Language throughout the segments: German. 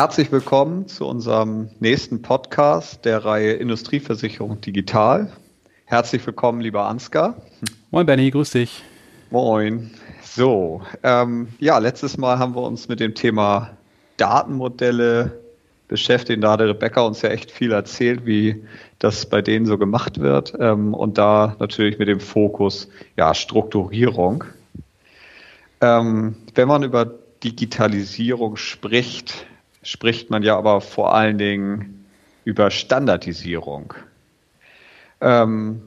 Herzlich willkommen zu unserem nächsten Podcast der Reihe Industrieversicherung Digital. Herzlich willkommen, lieber Ansgar. Moin, Benny, grüß dich. Moin. So, ähm, ja, letztes Mal haben wir uns mit dem Thema Datenmodelle beschäftigt. Da hat Rebecca uns ja echt viel erzählt, wie das bei denen so gemacht wird. Ähm, und da natürlich mit dem Fokus, ja, Strukturierung. Ähm, wenn man über Digitalisierung spricht, spricht man ja aber vor allen Dingen über Standardisierung. Ähm,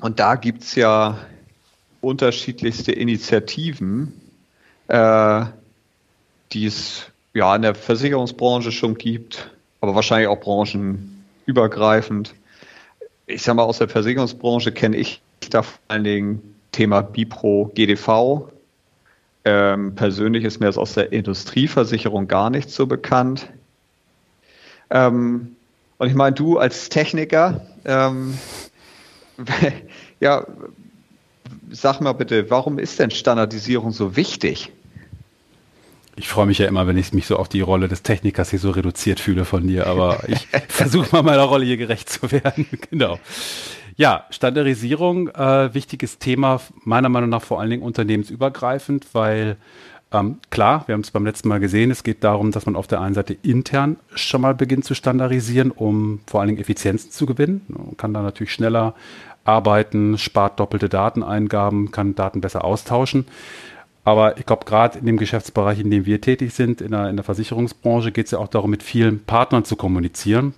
und da gibt es ja unterschiedlichste Initiativen, äh, die es ja in der Versicherungsbranche schon gibt, aber wahrscheinlich auch branchenübergreifend. Ich sage mal, aus der Versicherungsbranche kenne ich da vor allen Dingen Thema Bipro, GDV, ähm, persönlich ist mir das aus der Industrieversicherung gar nicht so bekannt. Ähm, und ich meine, du als Techniker, ähm, ja, sag mal bitte, warum ist denn Standardisierung so wichtig? Ich freue mich ja immer, wenn ich mich so auf die Rolle des Technikers hier so reduziert fühle von dir, aber ich versuche mal meiner Rolle hier gerecht zu werden. genau. Ja, Standardisierung, äh, wichtiges Thema, meiner Meinung nach vor allen Dingen unternehmensübergreifend, weil ähm, klar, wir haben es beim letzten Mal gesehen, es geht darum, dass man auf der einen Seite intern schon mal beginnt zu standardisieren, um vor allen Dingen Effizienzen zu gewinnen. Man kann da natürlich schneller arbeiten, spart doppelte Dateneingaben, kann Daten besser austauschen. Aber ich glaube, gerade in dem Geschäftsbereich, in dem wir tätig sind, in der, in der Versicherungsbranche, geht es ja auch darum, mit vielen Partnern zu kommunizieren.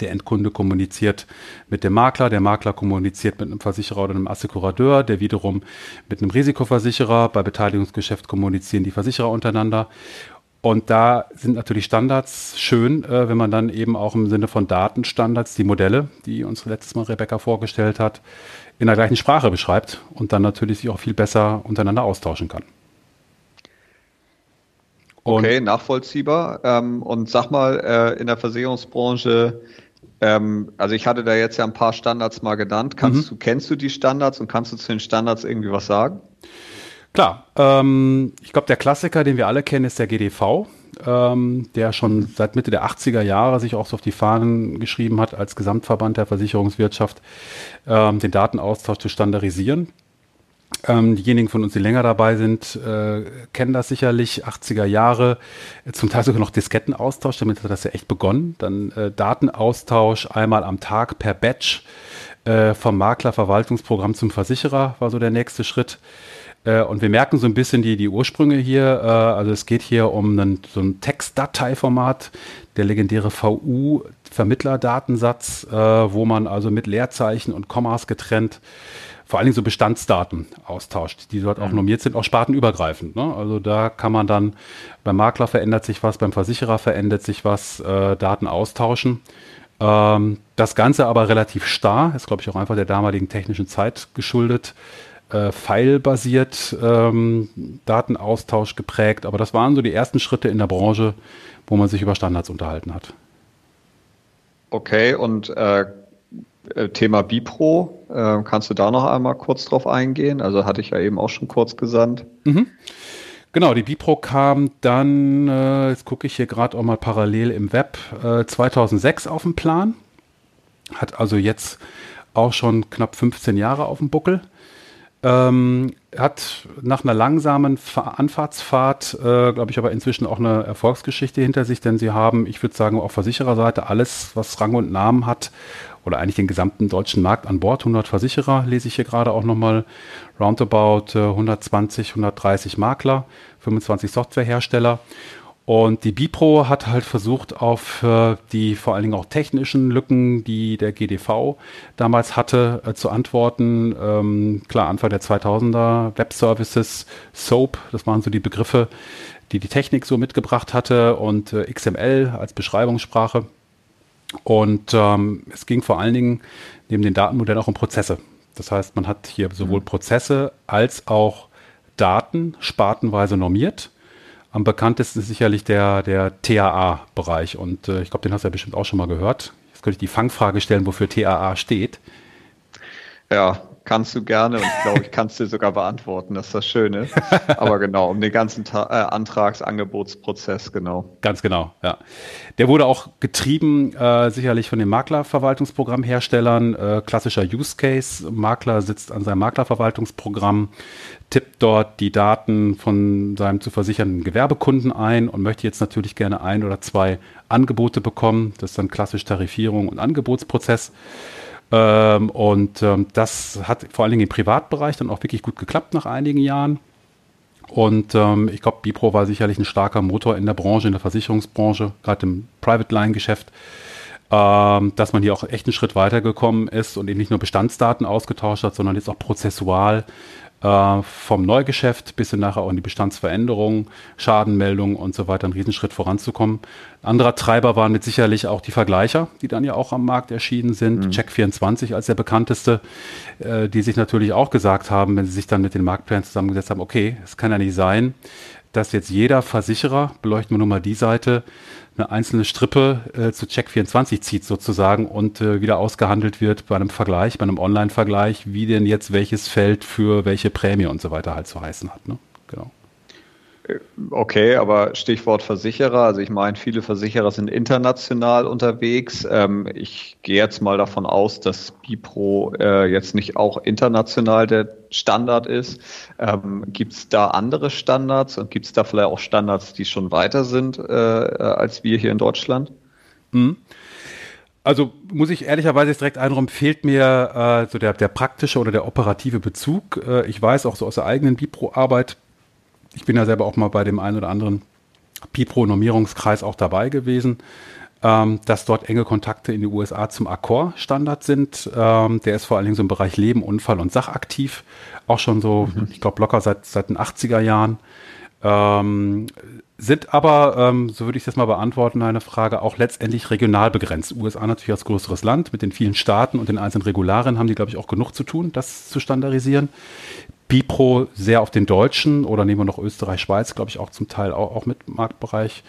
Der Endkunde kommuniziert mit dem Makler, der Makler kommuniziert mit einem Versicherer oder einem Assekurateur, der wiederum mit einem Risikoversicherer. Bei Beteiligungsgeschäft kommunizieren die Versicherer untereinander. Und da sind natürlich Standards schön, äh, wenn man dann eben auch im Sinne von Datenstandards die Modelle, die uns letztes Mal Rebecca vorgestellt hat, in der gleichen Sprache beschreibt und dann natürlich sich auch viel besser untereinander austauschen kann. Okay, nachvollziehbar. Ähm, und sag mal, äh, in der Versicherungsbranche, ähm, also ich hatte da jetzt ja ein paar Standards mal genannt. Kannst mhm. du, kennst du die Standards und kannst du zu den Standards irgendwie was sagen? Klar, ähm, ich glaube, der Klassiker, den wir alle kennen, ist der GDV, ähm, der schon seit Mitte der 80er Jahre sich auch so auf die Fahnen geschrieben hat, als Gesamtverband der Versicherungswirtschaft ähm, den Datenaustausch zu standardisieren. Ähm, diejenigen von uns, die länger dabei sind, äh, kennen das sicherlich. 80er Jahre, äh, zum Teil sogar noch Diskettenaustausch, damit hat das ja echt begonnen. Dann äh, Datenaustausch einmal am Tag per Batch äh, vom Maklerverwaltungsprogramm zum Versicherer war so der nächste Schritt. Äh, und wir merken so ein bisschen die, die Ursprünge hier. Äh, also es geht hier um einen, so ein Textdateiformat, der legendäre VU-Vermittlerdatensatz, wo man also mit Leerzeichen und Kommas getrennt vor allen Dingen so Bestandsdaten austauscht, die dort auch mhm. normiert sind, auch spartenübergreifend. Ne? Also da kann man dann, beim Makler verändert sich was, beim Versicherer verändert sich was, äh, Daten austauschen. Ähm, das Ganze aber relativ starr, ist glaube ich auch einfach der damaligen technischen Zeit geschuldet. Äh, File-basiert ähm, Datenaustausch geprägt, aber das waren so die ersten Schritte in der Branche, wo man sich über Standards unterhalten hat. Okay, und äh, äh, Thema Bipro, äh, kannst du da noch einmal kurz drauf eingehen? Also hatte ich ja eben auch schon kurz gesandt. Mhm. Genau, die Bipro kam dann, äh, jetzt gucke ich hier gerade auch mal parallel im Web, äh, 2006 auf den Plan. Hat also jetzt auch schon knapp 15 Jahre auf dem Buckel. Ähm, hat nach einer langsamen Anfahrtsfahrt, äh, glaube ich, aber inzwischen auch eine Erfolgsgeschichte hinter sich, denn sie haben, ich würde sagen, auf Versichererseite alles, was Rang und Namen hat oder eigentlich den gesamten deutschen Markt an Bord. 100 Versicherer lese ich hier gerade auch nochmal. Roundabout 120, 130 Makler, 25 Softwarehersteller. Und die Bipro hat halt versucht, auf äh, die vor allen Dingen auch technischen Lücken, die der GDV damals hatte, äh, zu antworten. Ähm, klar, Anfang der 2000er, Web Services, SOAP, das waren so die Begriffe, die die Technik so mitgebracht hatte und äh, XML als Beschreibungssprache. Und ähm, es ging vor allen Dingen neben den Datenmodellen auch um Prozesse. Das heißt, man hat hier sowohl mhm. Prozesse als auch Daten spartenweise normiert. Am bekanntesten ist sicherlich der, der TAA-Bereich. Und äh, ich glaube, den hast du ja bestimmt auch schon mal gehört. Jetzt könnte ich die Fangfrage stellen, wofür TAA steht. Ja, kannst du gerne und ich glaube, ich kann es dir sogar beantworten, das ist das Schöne. Aber genau, um den ganzen Ta äh, Antragsangebotsprozess, genau. Ganz genau, ja. Der wurde auch getrieben, äh, sicherlich von den Maklerverwaltungsprogrammherstellern, äh, klassischer Use Case. Makler sitzt an seinem Maklerverwaltungsprogramm, tippt dort die Daten von seinem zu versichernden Gewerbekunden ein und möchte jetzt natürlich gerne ein oder zwei Angebote bekommen. Das ist dann klassisch Tarifierung und Angebotsprozess. Ähm, und ähm, das hat vor allen Dingen im Privatbereich dann auch wirklich gut geklappt nach einigen Jahren. Und ähm, ich glaube, Bipro war sicherlich ein starker Motor in der Branche, in der Versicherungsbranche, gerade im Private Line Geschäft, ähm, dass man hier auch echt einen Schritt weitergekommen ist und eben nicht nur Bestandsdaten ausgetauscht hat, sondern jetzt auch prozessual äh, vom Neugeschäft bis hin nachher auch in die Bestandsveränderung, Schadenmeldungen und so weiter einen Riesenschritt voranzukommen. Anderer Treiber waren mit sicherlich auch die Vergleicher, die dann ja auch am Markt erschienen sind. Mhm. Check24 als der bekannteste, äh, die sich natürlich auch gesagt haben, wenn sie sich dann mit den Marktplänen zusammengesetzt haben, okay, es kann ja nicht sein, dass jetzt jeder Versicherer, beleuchten wir nur mal die Seite, eine einzelne Strippe äh, zu Check24 zieht sozusagen und äh, wieder ausgehandelt wird bei einem Vergleich, bei einem Online-Vergleich, wie denn jetzt welches Feld für welche Prämie und so weiter halt zu heißen hat. Ne? Genau. Okay, aber Stichwort Versicherer. Also ich meine, viele Versicherer sind international unterwegs. Ähm, ich gehe jetzt mal davon aus, dass Bipro äh, jetzt nicht auch international der Standard ist. Ähm, gibt es da andere Standards und gibt es da vielleicht auch Standards, die schon weiter sind äh, als wir hier in Deutschland? Mhm. Also muss ich ehrlicherweise jetzt direkt einräumen, fehlt mir äh, so der, der praktische oder der operative Bezug. Äh, ich weiß auch so aus der eigenen Bipro-Arbeit, ich bin ja selber auch mal bei dem einen oder anderen Pipro-Normierungskreis auch dabei gewesen, ähm, dass dort enge Kontakte in die USA zum Accor-Standard sind. Ähm, der ist vor allen Dingen so im Bereich Leben, Unfall und Sach aktiv. Auch schon so, mhm. ich glaube, locker seit, seit den 80er Jahren. Ähm, sind aber, ähm, so würde ich das mal beantworten, eine Frage, auch letztendlich regional begrenzt. USA natürlich als größeres Land mit den vielen Staaten und den einzelnen Regularien haben die, glaube ich, auch genug zu tun, das zu standardisieren. Bipro sehr auf den deutschen oder nehmen wir noch Österreich, Schweiz, glaube ich, auch zum Teil auch, auch mit Marktbereich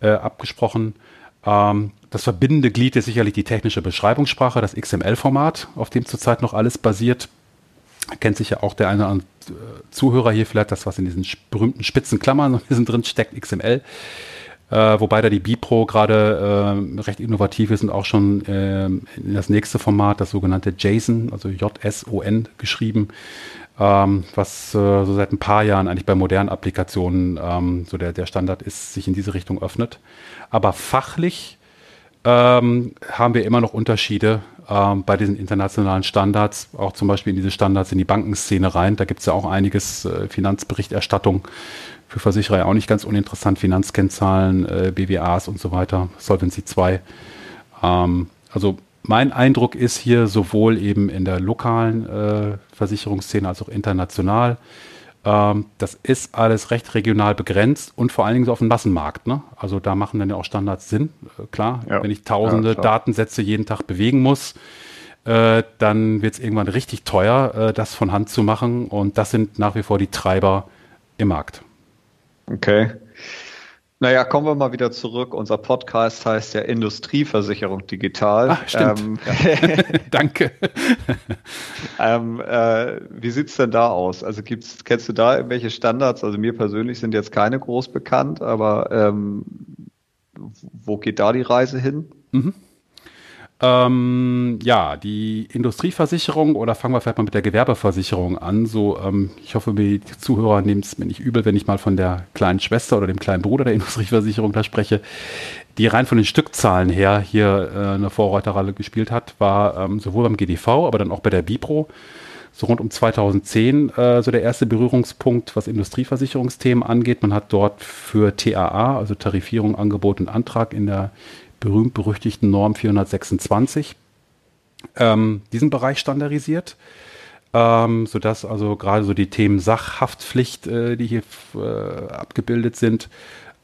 äh, abgesprochen. Ähm, das verbindende Glied ist sicherlich die technische Beschreibungssprache, das XML-Format, auf dem zurzeit noch alles basiert. Kennt sich ja auch der eine oder andere äh, Zuhörer hier vielleicht, das, was in diesen berühmten spitzen Klammern drin steckt, XML. Äh, wobei da die Bipro gerade äh, recht innovativ ist und auch schon äh, in das nächste Format, das sogenannte JSON, also JSON geschrieben, ähm, was äh, so seit ein paar Jahren eigentlich bei modernen Applikationen ähm, so der, der Standard ist, sich in diese Richtung öffnet. Aber fachlich ähm, haben wir immer noch Unterschiede ähm, bei diesen internationalen Standards, auch zum Beispiel in diese Standards in die Bankenszene rein. Da gibt es ja auch einiges äh, Finanzberichterstattung für Versicherer ja auch nicht ganz uninteressant, Finanzkennzahlen, äh, BWAs und so weiter, Solvency 2. Ähm, also mein Eindruck ist hier sowohl eben in der lokalen äh, Versicherungsszene als auch international, ähm, das ist alles recht regional begrenzt und vor allen Dingen so auf dem Massenmarkt. Ne? Also da machen dann ja auch Standards Sinn. Äh, klar, ja. wenn ich tausende ja, Datensätze jeden Tag bewegen muss, äh, dann wird es irgendwann richtig teuer, äh, das von Hand zu machen. Und das sind nach wie vor die Treiber im Markt. Okay. Naja, kommen wir mal wieder zurück. Unser Podcast heißt ja Industrieversicherung digital. Ach, stimmt. Ähm, ja. Danke. ähm, äh, wie sieht's denn da aus? Also gibt's, kennst du da irgendwelche Standards? Also mir persönlich sind jetzt keine groß bekannt, aber ähm, wo geht da die Reise hin? Mhm. Ähm, ja, die Industrieversicherung oder fangen wir vielleicht mal mit der Gewerbeversicherung an. So, ähm, ich hoffe, die Zuhörer nehmen es mir nicht übel, wenn ich mal von der kleinen Schwester oder dem kleinen Bruder der Industrieversicherung da spreche, die rein von den Stückzahlen her hier äh, eine Vorreiterrolle gespielt hat, war ähm, sowohl beim GDV, aber dann auch bei der Bipro so rund um 2010 äh, so der erste Berührungspunkt, was Industrieversicherungsthemen angeht. Man hat dort für TAA, also Tarifierung, Angebot und Antrag in der berühmt-berüchtigten Norm 426 ähm, diesen Bereich standardisiert, ähm, sodass also gerade so die Themen Sachhaftpflicht, äh, die hier äh, abgebildet sind,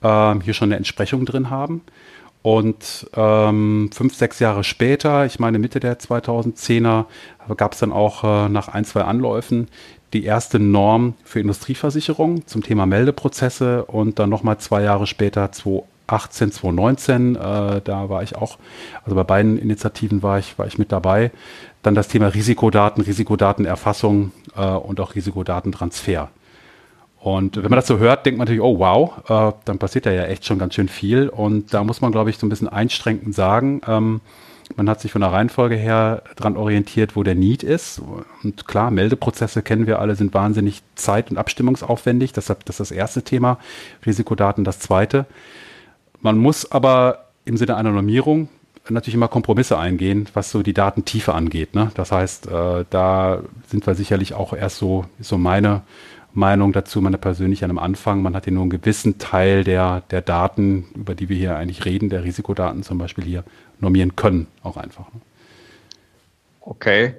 äh, hier schon eine Entsprechung drin haben. Und ähm, fünf, sechs Jahre später, ich meine Mitte der 2010er, gab es dann auch äh, nach ein, zwei Anläufen die erste Norm für Industrieversicherung zum Thema Meldeprozesse und dann nochmal zwei Jahre später, 2018, 2018, 2019. Äh, da war ich auch, also bei beiden Initiativen war ich, war ich mit dabei. Dann das Thema Risikodaten, Risikodatenerfassung äh, und auch Risikodatentransfer. Und wenn man das so hört, denkt man natürlich, oh wow, äh, dann passiert da ja echt schon ganz schön viel. Und da muss man, glaube ich, so ein bisschen einschränkend sagen, ähm, man hat sich von der Reihenfolge her dran orientiert, wo der Need ist. Und klar, Meldeprozesse kennen wir alle, sind wahnsinnig zeit- und abstimmungsaufwendig. Deshalb das ist das erste Thema. Risikodaten das zweite. Man muss aber im Sinne einer Normierung natürlich immer Kompromisse eingehen, was so die Datentiefe angeht. Ne? Das heißt, äh, da sind wir sicherlich auch erst so, so meine Meinung dazu, meine persönliche einem Anfang. Man hat hier nur einen gewissen Teil der, der Daten, über die wir hier eigentlich reden, der Risikodaten zum Beispiel hier normieren können, auch einfach. Ne? Okay,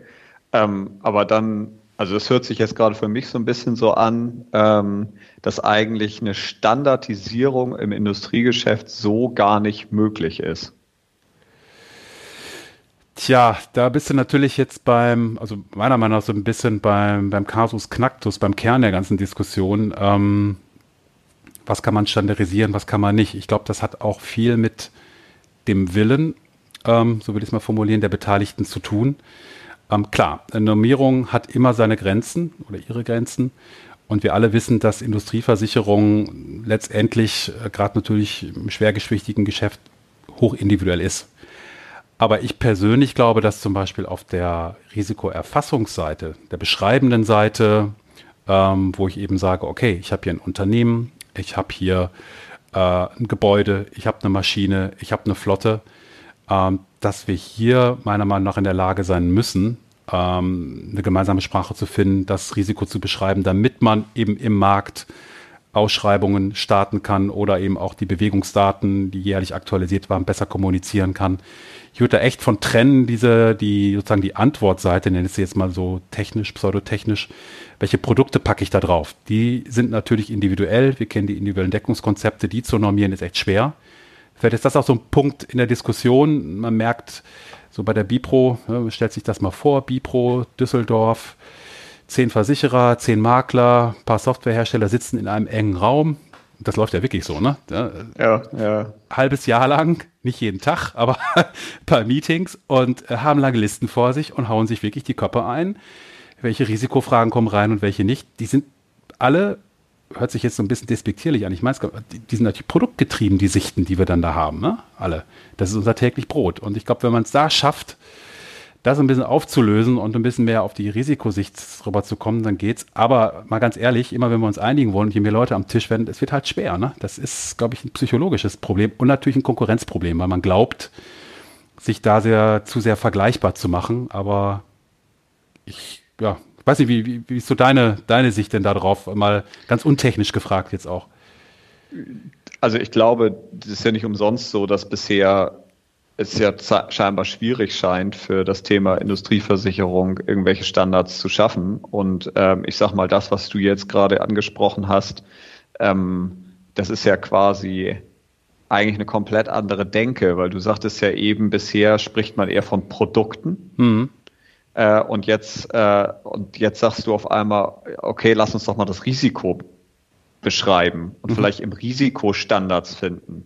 ähm, aber dann, also das hört sich jetzt gerade für mich so ein bisschen so an, ähm, dass eigentlich eine Standardisierung im Industriegeschäft so gar nicht möglich ist. Tja, da bist du natürlich jetzt beim, also meiner Meinung nach so ein bisschen beim, beim Kasus Knacktus, beim Kern der ganzen Diskussion. Ähm, was kann man standardisieren, was kann man nicht? Ich glaube, das hat auch viel mit dem Willen ähm, so will ich es mal formulieren, der Beteiligten zu tun. Ähm, klar, eine Normierung hat immer seine Grenzen oder ihre Grenzen. Und wir alle wissen, dass Industrieversicherung letztendlich, äh, gerade natürlich im schwergeschwichtigen Geschäft, hochindividuell ist. Aber ich persönlich glaube, dass zum Beispiel auf der Risikoerfassungsseite, der beschreibenden Seite, ähm, wo ich eben sage, okay, ich habe hier ein Unternehmen, ich habe hier äh, ein Gebäude, ich habe eine Maschine, ich habe eine Flotte, ähm, dass wir hier meiner Meinung nach in der Lage sein müssen, ähm, eine gemeinsame Sprache zu finden, das Risiko zu beschreiben, damit man eben im Markt Ausschreibungen starten kann oder eben auch die Bewegungsdaten, die jährlich aktualisiert waren, besser kommunizieren kann. Ich würde da echt von trennen, diese, die sozusagen die Antwortseite, nenne ich sie jetzt mal so technisch, pseudotechnisch. Welche Produkte packe ich da drauf? Die sind natürlich individuell. Wir kennen die individuellen Deckungskonzepte. Die zu normieren ist echt schwer. Vielleicht ist das auch so ein Punkt in der Diskussion. Man merkt, so bei der Bipro, ne, stellt sich das mal vor, Bipro, Düsseldorf, zehn Versicherer, zehn Makler, ein paar Softwarehersteller sitzen in einem engen Raum. Das läuft ja wirklich so, ne? Ja, ja. Halbes Jahr lang, nicht jeden Tag, aber ein paar Meetings und äh, haben lange Listen vor sich und hauen sich wirklich die Köpfe ein. Welche Risikofragen kommen rein und welche nicht? Die sind alle hört sich jetzt so ein bisschen despektierlich an. Ich meine, die, sind natürlich produktgetrieben, die Sichten, die wir dann da haben, ne? Alle. Das ist unser täglich Brot. Und ich glaube, wenn man es da schafft, das ein bisschen aufzulösen und ein bisschen mehr auf die Risikosicht rüber zu kommen, dann geht's. Aber mal ganz ehrlich, immer wenn wir uns einigen wollen je mehr Leute am Tisch werden, es wird halt schwer. Ne? Das ist, glaube ich, ein psychologisches Problem und natürlich ein Konkurrenzproblem, weil man glaubt, sich da sehr zu sehr vergleichbar zu machen. Aber ich, ja, weiß nicht, wie, wie, wie ist so deine, deine Sicht denn darauf? Mal ganz untechnisch gefragt jetzt auch. Also ich glaube, es ist ja nicht umsonst so, dass bisher es ja scheinbar schwierig scheint, für das Thema Industrieversicherung irgendwelche Standards zu schaffen. Und ähm, ich sag mal, das, was du jetzt gerade angesprochen hast, ähm, das ist ja quasi eigentlich eine komplett andere Denke, weil du sagtest ja eben, bisher spricht man eher von Produkten. Mhm. Äh, und, jetzt, äh, und jetzt sagst du auf einmal, okay, lass uns doch mal das Risiko beschreiben und mhm. vielleicht im Risiko Standards finden.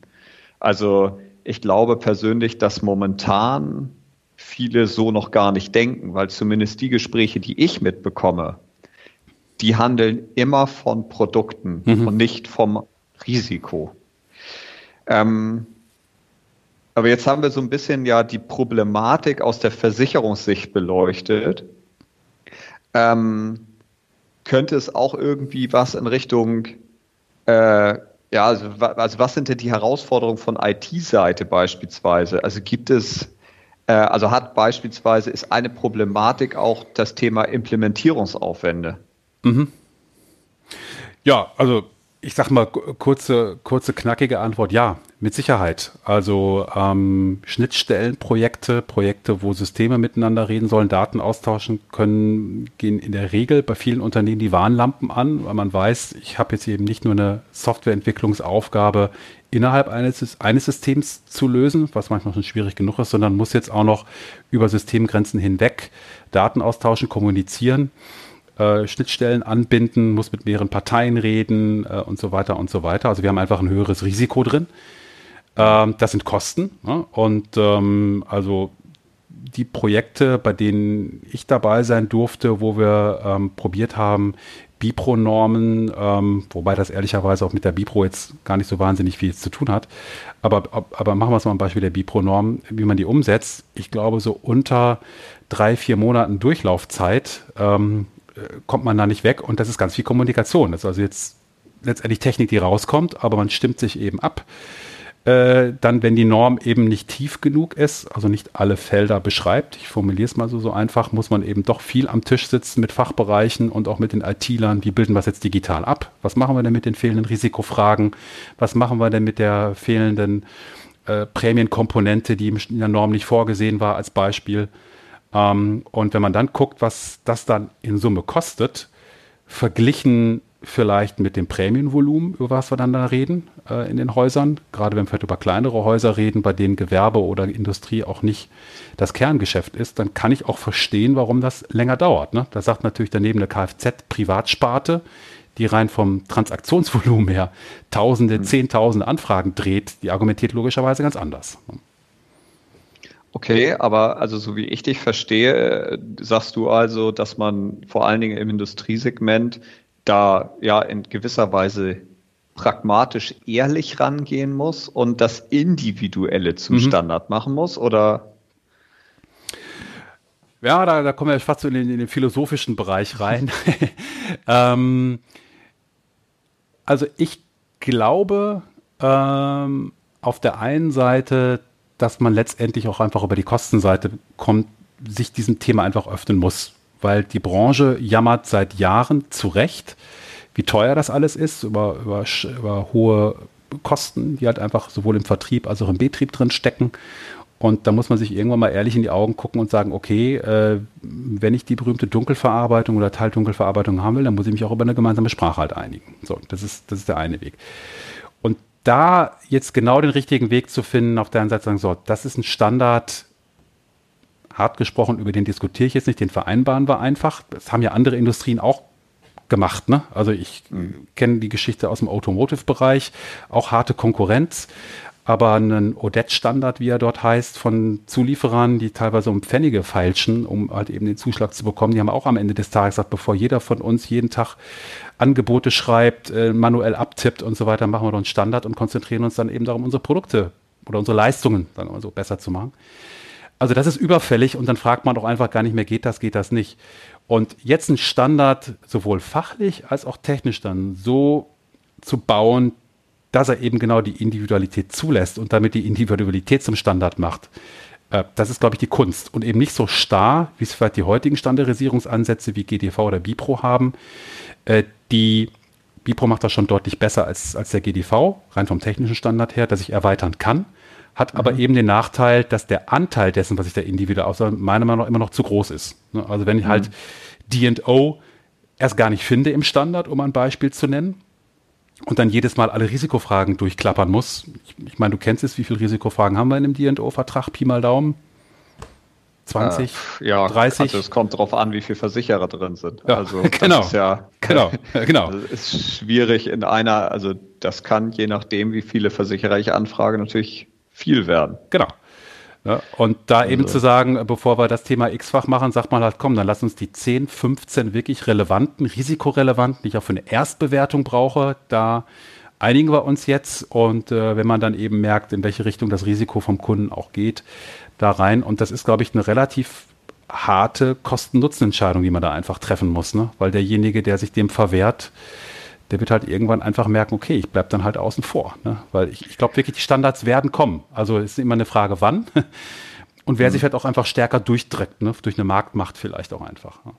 Also ich glaube persönlich, dass momentan viele so noch gar nicht denken, weil zumindest die Gespräche, die ich mitbekomme, die handeln immer von Produkten mhm. und nicht vom Risiko. Ähm, aber jetzt haben wir so ein bisschen ja die Problematik aus der Versicherungssicht beleuchtet. Ähm, könnte es auch irgendwie was in Richtung, äh, ja, also, also, was sind denn die Herausforderungen von IT-Seite beispielsweise? Also gibt es, äh, also hat beispielsweise, ist eine Problematik auch das Thema Implementierungsaufwände? Mhm. Ja, also ich sag mal, kurze, kurze, knackige Antwort, ja, mit Sicherheit. Also ähm, Schnittstellenprojekte, Projekte, wo Systeme miteinander reden sollen, Daten austauschen können, gehen in der Regel bei vielen Unternehmen die Warnlampen an, weil man weiß, ich habe jetzt eben nicht nur eine Softwareentwicklungsaufgabe innerhalb eines, eines Systems zu lösen, was manchmal schon schwierig genug ist, sondern muss jetzt auch noch über Systemgrenzen hinweg Daten austauschen, kommunizieren äh, Schnittstellen anbinden, muss mit mehreren Parteien reden äh, und so weiter und so weiter. Also wir haben einfach ein höheres Risiko drin. Ähm, das sind Kosten. Ne? Und ähm, also die Projekte, bei denen ich dabei sein durfte, wo wir ähm, probiert haben, Bipro-Normen, ähm, wobei das ehrlicherweise auch mit der Bipro jetzt gar nicht so wahnsinnig viel zu tun hat. Aber, aber machen wir es mal ein Beispiel der Bipro-Norm, wie man die umsetzt. Ich glaube, so unter drei, vier Monaten Durchlaufzeit ähm, äh, kommt man da nicht weg und das ist ganz viel Kommunikation. Das ist also jetzt letztendlich Technik, die rauskommt, aber man stimmt sich eben ab. Äh, dann, wenn die Norm eben nicht tief genug ist, also nicht alle Felder beschreibt, ich formuliere es mal so, so einfach, muss man eben doch viel am Tisch sitzen mit Fachbereichen und auch mit den IT-Lern. Wie bilden wir es jetzt digital ab? Was machen wir denn mit den fehlenden Risikofragen? Was machen wir denn mit der fehlenden äh, Prämienkomponente, die in der Norm nicht vorgesehen war, als Beispiel? Ähm, und wenn man dann guckt, was das dann in Summe kostet, verglichen vielleicht mit dem Prämienvolumen, über was wir dann da reden äh, in den Häusern, gerade wenn wir vielleicht über kleinere Häuser reden, bei denen Gewerbe oder Industrie auch nicht das Kerngeschäft ist, dann kann ich auch verstehen, warum das länger dauert. Ne? Da sagt natürlich daneben eine Kfz-Privatsparte, die rein vom Transaktionsvolumen her Tausende, mhm. Zehntausende Anfragen dreht, die argumentiert logischerweise ganz anders. Okay, aber also so wie ich dich verstehe, sagst du also, dass man vor allen Dingen im Industriesegment da ja in gewisser Weise pragmatisch ehrlich rangehen muss und das Individuelle zum mhm. Standard machen muss, oder? Ja, da, da kommen wir fast so in den, in den philosophischen Bereich rein. ähm, also ich glaube ähm, auf der einen Seite, dass man letztendlich auch einfach über die Kostenseite kommt, sich diesem Thema einfach öffnen muss weil die Branche jammert seit Jahren zu Recht, wie teuer das alles ist, über, über, über hohe Kosten, die halt einfach sowohl im Vertrieb als auch im Betrieb drin stecken. Und da muss man sich irgendwann mal ehrlich in die Augen gucken und sagen, okay, äh, wenn ich die berühmte Dunkelverarbeitung oder Teildunkelverarbeitung haben will, dann muss ich mich auch über eine gemeinsame Sprache halt einigen. So, das ist, das ist der eine Weg. Da jetzt genau den richtigen Weg zu finden, auf der einen Seite sagen, so, das ist ein Standard, hart gesprochen, über den diskutiere ich jetzt nicht, den vereinbaren wir einfach. Das haben ja andere Industrien auch gemacht. Ne? Also ich mhm. kenne die Geschichte aus dem Automotive-Bereich, auch harte Konkurrenz, aber einen Odette-Standard, wie er dort heißt, von Zulieferern, die teilweise um Pfennige feilschen, um halt eben den Zuschlag zu bekommen, die haben auch am Ende des Tages gesagt, bevor jeder von uns jeden Tag Angebote schreibt, äh, manuell abtippt und so weiter, machen wir doch einen Standard und konzentrieren uns dann eben darum, unsere Produkte oder unsere Leistungen dann so besser zu machen. Also das ist überfällig und dann fragt man doch einfach gar nicht mehr, geht das, geht das nicht. Und jetzt ein Standard sowohl fachlich als auch technisch dann so zu bauen, dass er eben genau die Individualität zulässt und damit die Individualität zum Standard macht. Äh, das ist, glaube ich, die Kunst und eben nicht so starr, wie es vielleicht die heutigen Standardisierungsansätze wie GDV oder Bipro haben. Äh, die Bipro macht das schon deutlich besser als, als der GDV, rein vom technischen Standard her, dass ich erweitern kann hat mhm. aber eben den Nachteil, dass der Anteil dessen, was ich da individuell aussahe, meiner Meinung nach immer noch zu groß ist. Ne? Also wenn ich halt mhm. halt D&O erst gar nicht finde im Standard, um ein Beispiel zu nennen, und dann jedes Mal alle Risikofragen durchklappern muss. Ich, ich meine, du kennst es, wie viele Risikofragen haben wir in einem D&O-Vertrag? Pi mal Daumen? 20, äh, ja, 30. Also es kommt darauf an, wie viele Versicherer drin sind. Ja, also genau, ist ja genau, genau. Ist schwierig in einer, also das kann je nachdem, wie viele Versicherer ich anfrage, natürlich viel werden. Genau. Ja, und da also. eben zu sagen, bevor wir das Thema x-fach machen, sagt man halt, komm, dann lass uns die 10, 15 wirklich relevanten, risikorelevanten, die ich auch für eine Erstbewertung brauche, da einigen wir uns jetzt und äh, wenn man dann eben merkt, in welche Richtung das Risiko vom Kunden auch geht, da rein. Und das ist, glaube ich, eine relativ harte Kosten-Nutzen-Entscheidung, die man da einfach treffen muss, ne? weil derjenige, der sich dem verwehrt, der wird halt irgendwann einfach merken, okay, ich bleibe dann halt außen vor. Ne? Weil ich, ich glaube wirklich, die Standards werden kommen. Also es ist immer eine Frage, wann. Und wer mhm. sich halt auch einfach stärker durchdrückt, ne? durch eine Marktmacht vielleicht auch einfach. Ne?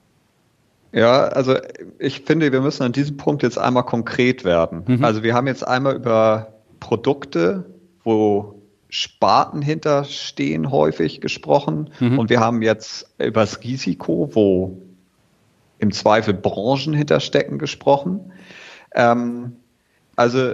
Ja, also ich finde, wir müssen an diesem Punkt jetzt einmal konkret werden. Mhm. Also wir haben jetzt einmal über Produkte, wo Sparten hinterstehen, häufig gesprochen. Mhm. Und wir haben jetzt über das Risiko, wo im Zweifel Branchen hinterstecken, gesprochen. Ähm, also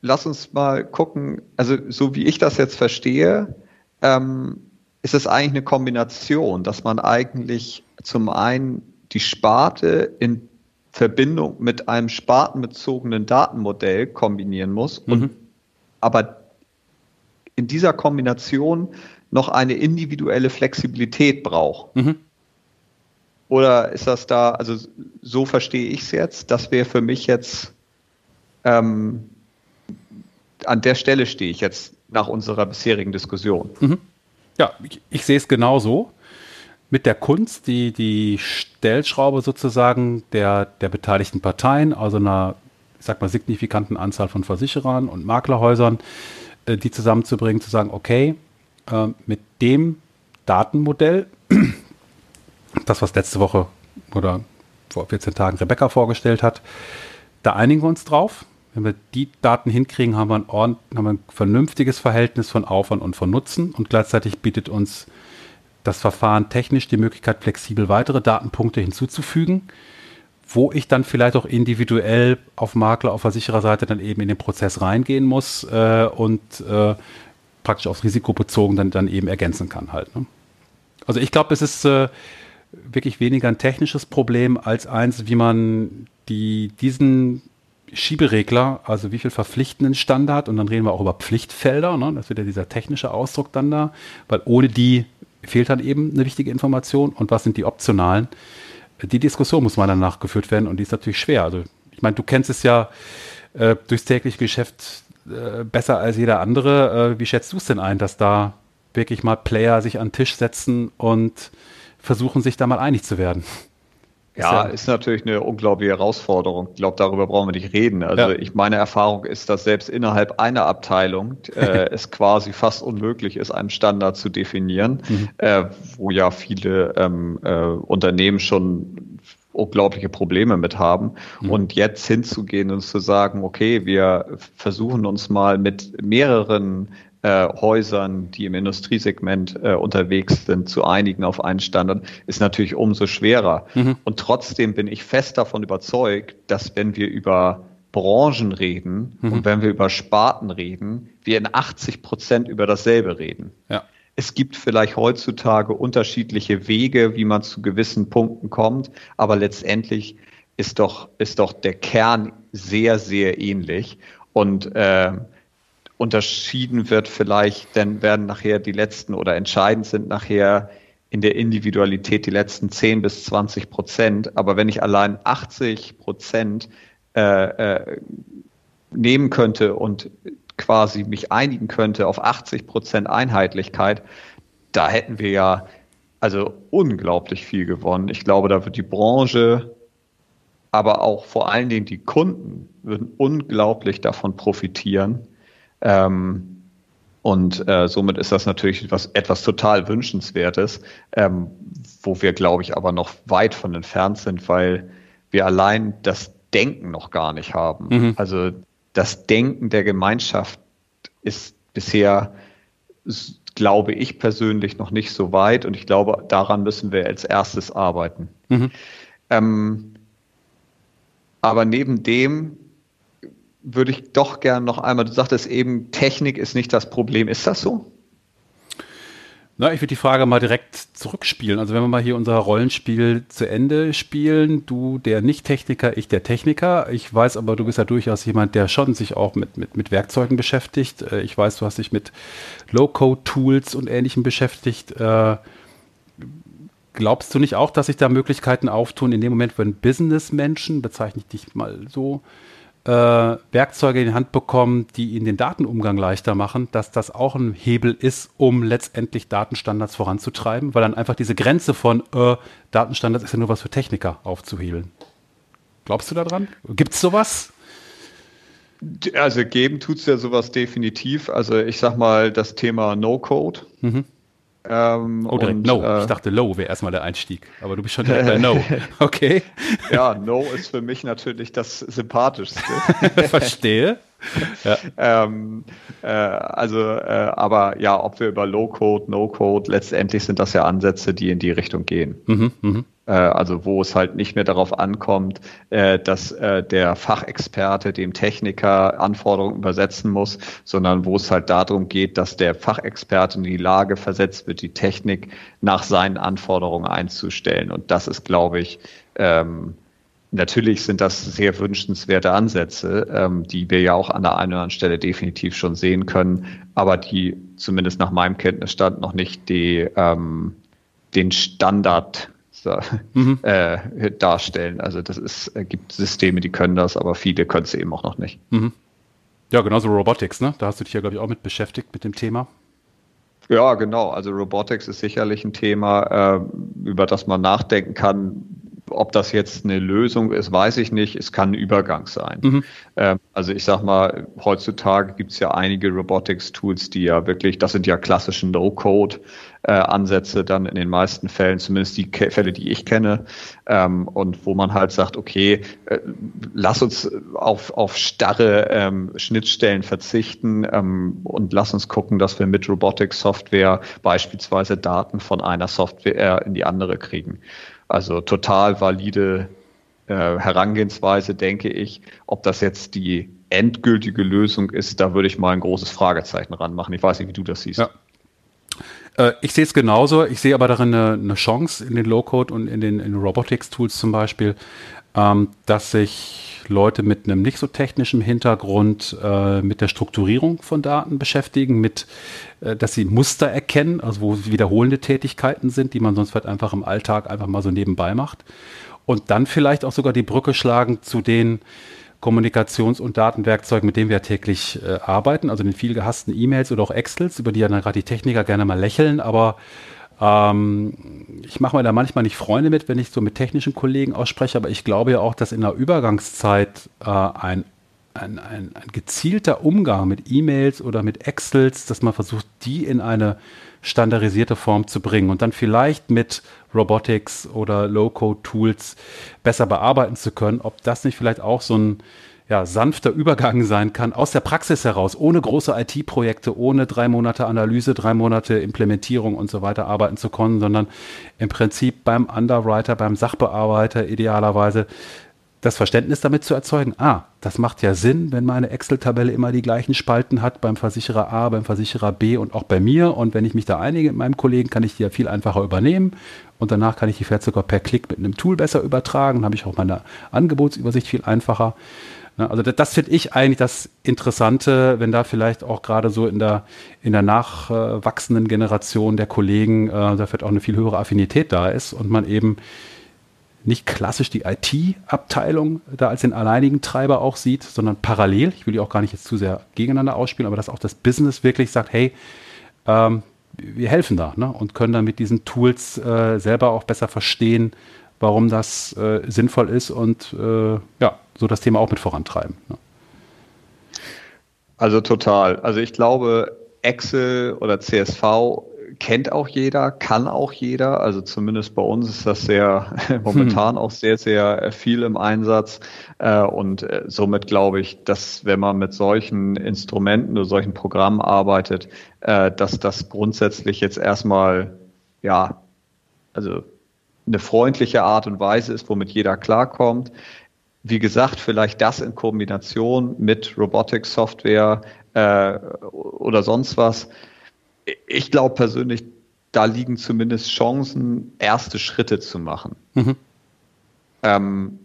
lass uns mal gucken, also so wie ich das jetzt verstehe, ähm, ist es eigentlich eine Kombination, dass man eigentlich zum einen die Sparte in Verbindung mit einem spartenbezogenen Datenmodell kombinieren muss, mhm. und, aber in dieser Kombination noch eine individuelle Flexibilität braucht. Mhm. Oder ist das da, also so verstehe ich es jetzt, das wäre für mich jetzt, ähm, an der Stelle stehe ich jetzt nach unserer bisherigen Diskussion. Mhm. Ja, ich, ich sehe es genauso. Mit der Kunst, die, die Stellschraube sozusagen der, der beteiligten Parteien, also einer, ich sag mal, signifikanten Anzahl von Versicherern und Maklerhäusern, äh, die zusammenzubringen, zu sagen, okay, äh, mit dem Datenmodell, das, was letzte Woche oder vor 14 Tagen Rebecca vorgestellt hat, da einigen wir uns drauf. Wenn wir die Daten hinkriegen, haben wir ein, haben wir ein vernünftiges Verhältnis von Aufwand und von Nutzen und gleichzeitig bietet uns das Verfahren technisch die Möglichkeit, flexibel weitere Datenpunkte hinzuzufügen, wo ich dann vielleicht auch individuell auf Makler, auf Versichererseite dann eben in den Prozess reingehen muss äh, und äh, praktisch aufs Risiko bezogen dann, dann eben ergänzen kann halt. Ne? Also ich glaube, es ist äh, wirklich weniger ein technisches Problem als eins, wie man die, diesen Schieberegler, also wie viel verpflichtenden Standard, und dann reden wir auch über Pflichtfelder, ne? das wird ja dieser technische Ausdruck dann da, weil ohne die fehlt dann eben eine wichtige Information und was sind die optionalen. Die Diskussion muss mal danach geführt werden und die ist natürlich schwer. Also ich meine, du kennst es ja äh, durchs tägliche Geschäft äh, besser als jeder andere. Äh, wie schätzt du es denn ein, dass da wirklich mal Player sich an den Tisch setzen und versuchen, sich da mal einig zu werden? Ja, ist natürlich eine unglaubliche Herausforderung. Ich glaube, darüber brauchen wir nicht reden. Also ja. ich meine Erfahrung ist, dass selbst innerhalb einer Abteilung äh, es quasi fast unmöglich ist, einen Standard zu definieren, mhm. äh, wo ja viele ähm, äh, Unternehmen schon unglaubliche Probleme mit haben. Mhm. Und jetzt hinzugehen und zu sagen, okay, wir versuchen uns mal mit mehreren äh, Häusern, die im Industriesegment äh, unterwegs sind, zu einigen auf einen Standard, ist natürlich umso schwerer. Mhm. Und trotzdem bin ich fest davon überzeugt, dass wenn wir über Branchen reden mhm. und wenn wir über Sparten reden, wir in 80 Prozent über dasselbe reden. Ja. Es gibt vielleicht heutzutage unterschiedliche Wege, wie man zu gewissen Punkten kommt, aber letztendlich ist doch, ist doch der Kern sehr, sehr ähnlich. Und äh, unterschieden wird vielleicht, dann werden nachher die letzten oder entscheidend sind nachher in der Individualität die letzten 10 bis 20 Prozent. Aber wenn ich allein 80 Prozent äh, äh, nehmen könnte und quasi mich einigen könnte auf 80 Prozent Einheitlichkeit, da hätten wir ja also unglaublich viel gewonnen. Ich glaube, da wird die Branche, aber auch vor allen Dingen die Kunden würden unglaublich davon profitieren, ähm, und äh, somit ist das natürlich was, etwas total Wünschenswertes, ähm, wo wir, glaube ich, aber noch weit von entfernt sind, weil wir allein das Denken noch gar nicht haben. Mhm. Also das Denken der Gemeinschaft ist bisher, glaube ich persönlich, noch nicht so weit und ich glaube, daran müssen wir als erstes arbeiten. Mhm. Ähm, aber neben dem würde ich doch gern noch einmal, du sagtest eben, Technik ist nicht das Problem. Ist das so? Na, ich würde die Frage mal direkt zurückspielen. Also wenn wir mal hier unser Rollenspiel zu Ende spielen, du der Nicht-Techniker, ich der Techniker. Ich weiß aber, du bist ja durchaus jemand, der schon sich auch mit, mit, mit Werkzeugen beschäftigt. Äh, ich weiß, du hast dich mit Low-Code-Tools und Ähnlichem beschäftigt. Äh, glaubst du nicht auch, dass sich da Möglichkeiten auftun in dem Moment, wenn Businessmenschen, bezeichne ich dich mal so, äh, Werkzeuge in die Hand bekommen, die ihnen den Datenumgang leichter machen, dass das auch ein Hebel ist, um letztendlich Datenstandards voranzutreiben, weil dann einfach diese Grenze von äh, Datenstandards ist ja nur was für Techniker aufzuhebeln. Glaubst du daran? Gibt es sowas? Also geben tut es ja sowas definitiv. Also ich sag mal das Thema No-Code. Mhm. Ähm, oh, direkt und, No. Äh, ich dachte, Low wäre erstmal der Einstieg, aber du bist schon direkt bei No. Okay. ja, No ist für mich natürlich das Sympathischste. Verstehe. Ja. ähm, äh, also, äh, aber ja, ob wir über Low-Code, No-Code, letztendlich sind das ja Ansätze, die in die Richtung gehen. Mhm, mh. Äh, also wo es halt nicht mehr darauf ankommt, äh, dass äh, der Fachexperte dem Techniker Anforderungen übersetzen muss, sondern wo es halt darum geht, dass der Fachexperte in die Lage versetzt wird, die Technik nach seinen Anforderungen einzustellen. Und das ist, glaube ich, ähm, natürlich sind das sehr wünschenswerte Ansätze, ähm, die wir ja auch an der einen oder anderen Stelle definitiv schon sehen können, aber die zumindest nach meinem Kenntnisstand noch nicht die, ähm, den Standard mhm. äh, darstellen. Also das ist, äh, gibt Systeme, die können das, aber viele können es eben auch noch nicht. Mhm. Ja, genauso Robotics, ne? Da hast du dich ja, glaube ich, auch mit beschäftigt mit dem Thema. Ja, genau. Also Robotics ist sicherlich ein Thema, äh, über das man nachdenken kann, ob das jetzt eine Lösung ist, weiß ich nicht. Es kann ein Übergang sein. Mhm. Ähm, also ich sag mal, heutzutage gibt es ja einige Robotics-Tools, die ja wirklich, das sind ja klassische No-Code-Ansätze äh, dann in den meisten Fällen, zumindest die Ke Fälle, die ich kenne, ähm, und wo man halt sagt, okay, äh, lass uns auf, auf starre ähm, Schnittstellen verzichten ähm, und lass uns gucken, dass wir mit Robotics-Software beispielsweise Daten von einer Software in die andere kriegen. Also total valide äh, Herangehensweise, denke ich. Ob das jetzt die endgültige Lösung ist, da würde ich mal ein großes Fragezeichen ranmachen. Ich weiß nicht, wie du das siehst. Ja. Äh, ich sehe es genauso. Ich sehe aber darin eine, eine Chance in den Low-Code und in den, Robotics-Tools zum Beispiel, ähm, dass sich Leute mit einem nicht so technischen Hintergrund äh, mit der Strukturierung von Daten beschäftigen, mit, äh, dass sie Muster erkennen, also wo wiederholende Tätigkeiten sind, die man sonst vielleicht einfach im Alltag einfach mal so nebenbei macht. Und dann vielleicht auch sogar die Brücke schlagen zu den Kommunikations- und Datenwerkzeugen, mit denen wir täglich äh, arbeiten, also den viel gehassten E-Mails oder auch Excels, über die ja dann gerade die Techniker gerne mal lächeln, aber ähm, ich mache mir da manchmal nicht Freunde mit, wenn ich so mit technischen Kollegen ausspreche, aber ich glaube ja auch, dass in der Übergangszeit äh, ein, ein, ein, ein, gezielter Umgang mit E-Mails oder mit Excels, dass man versucht, die in eine standardisierte Form zu bringen und dann vielleicht mit Robotics oder Low-Code-Tools besser bearbeiten zu können, ob das nicht vielleicht auch so ein ja, sanfter Übergang sein kann aus der Praxis heraus, ohne große IT-Projekte, ohne drei Monate Analyse, drei Monate Implementierung und so weiter arbeiten zu können, sondern im Prinzip beim Underwriter, beim Sachbearbeiter idealerweise das Verständnis damit zu erzeugen, ah, das macht ja Sinn, wenn meine Excel-Tabelle immer die gleichen Spalten hat beim Versicherer A, beim Versicherer B und auch bei mir. Und wenn ich mich da einige mit meinem Kollegen, kann ich die ja viel einfacher übernehmen. Und danach kann ich die vielleicht sogar per Klick mit einem Tool besser übertragen. Dann habe ich auch meine Angebotsübersicht viel einfacher. Ne, also das, das finde ich eigentlich das Interessante, wenn da vielleicht auch gerade so in der, in der nachwachsenden Generation der Kollegen äh, da vielleicht auch eine viel höhere Affinität da ist und man eben nicht klassisch die IT-Abteilung da als den alleinigen Treiber auch sieht, sondern parallel, ich will die auch gar nicht jetzt zu sehr gegeneinander ausspielen, aber dass auch das Business wirklich sagt, hey, ähm, wir helfen da ne? und können dann mit diesen Tools äh, selber auch besser verstehen, warum das äh, sinnvoll ist und äh, ja, so das Thema auch mit vorantreiben. Ne? Also total. Also ich glaube, Excel oder CSV kennt auch jeder, kann auch jeder. Also zumindest bei uns ist das sehr momentan auch sehr, sehr viel im Einsatz. Äh, und äh, somit glaube ich, dass wenn man mit solchen Instrumenten oder solchen Programmen arbeitet, äh, dass das grundsätzlich jetzt erstmal, ja, also eine freundliche Art und Weise ist, womit jeder klarkommt. Wie gesagt, vielleicht das in Kombination mit Robotics-Software äh, oder sonst was. Ich glaube persönlich, da liegen zumindest Chancen, erste Schritte zu machen. Mhm. Ähm,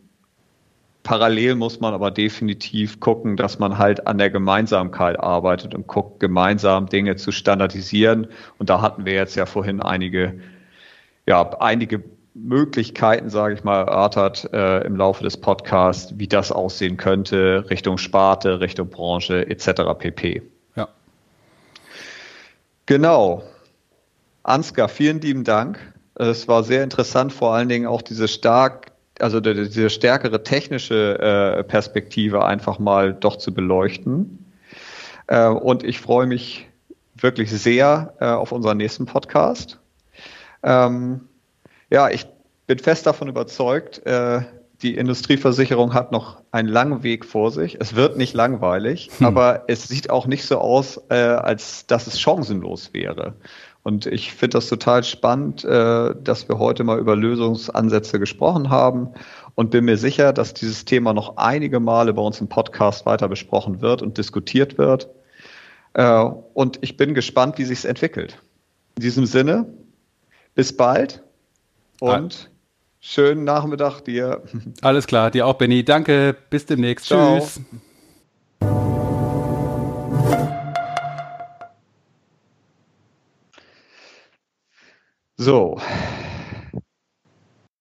parallel muss man aber definitiv gucken, dass man halt an der Gemeinsamkeit arbeitet und guckt, gemeinsam Dinge zu standardisieren. Und da hatten wir jetzt ja vorhin einige, ja, einige Möglichkeiten, sage ich mal, erörtert äh, im Laufe des Podcasts, wie das aussehen könnte, Richtung Sparte, Richtung Branche etc. pp. Ja. Genau. Ansgar, vielen lieben Dank. Es war sehr interessant, vor allen Dingen auch diese stark, also diese stärkere technische äh, Perspektive einfach mal doch zu beleuchten. Äh, und ich freue mich wirklich sehr äh, auf unseren nächsten Podcast. Ähm, ja, ich bin fest davon überzeugt, äh, die Industrieversicherung hat noch einen langen Weg vor sich. Es wird nicht langweilig, hm. aber es sieht auch nicht so aus, äh, als dass es chancenlos wäre. Und ich finde das total spannend, äh, dass wir heute mal über Lösungsansätze gesprochen haben und bin mir sicher, dass dieses Thema noch einige Male bei uns im Podcast weiter besprochen wird und diskutiert wird. Äh, und ich bin gespannt, wie sich es entwickelt. In diesem Sinne, bis bald und Schönen Nachmittag dir. Alles klar, dir auch, Benny. Danke, bis demnächst. Ciao. Tschüss. So,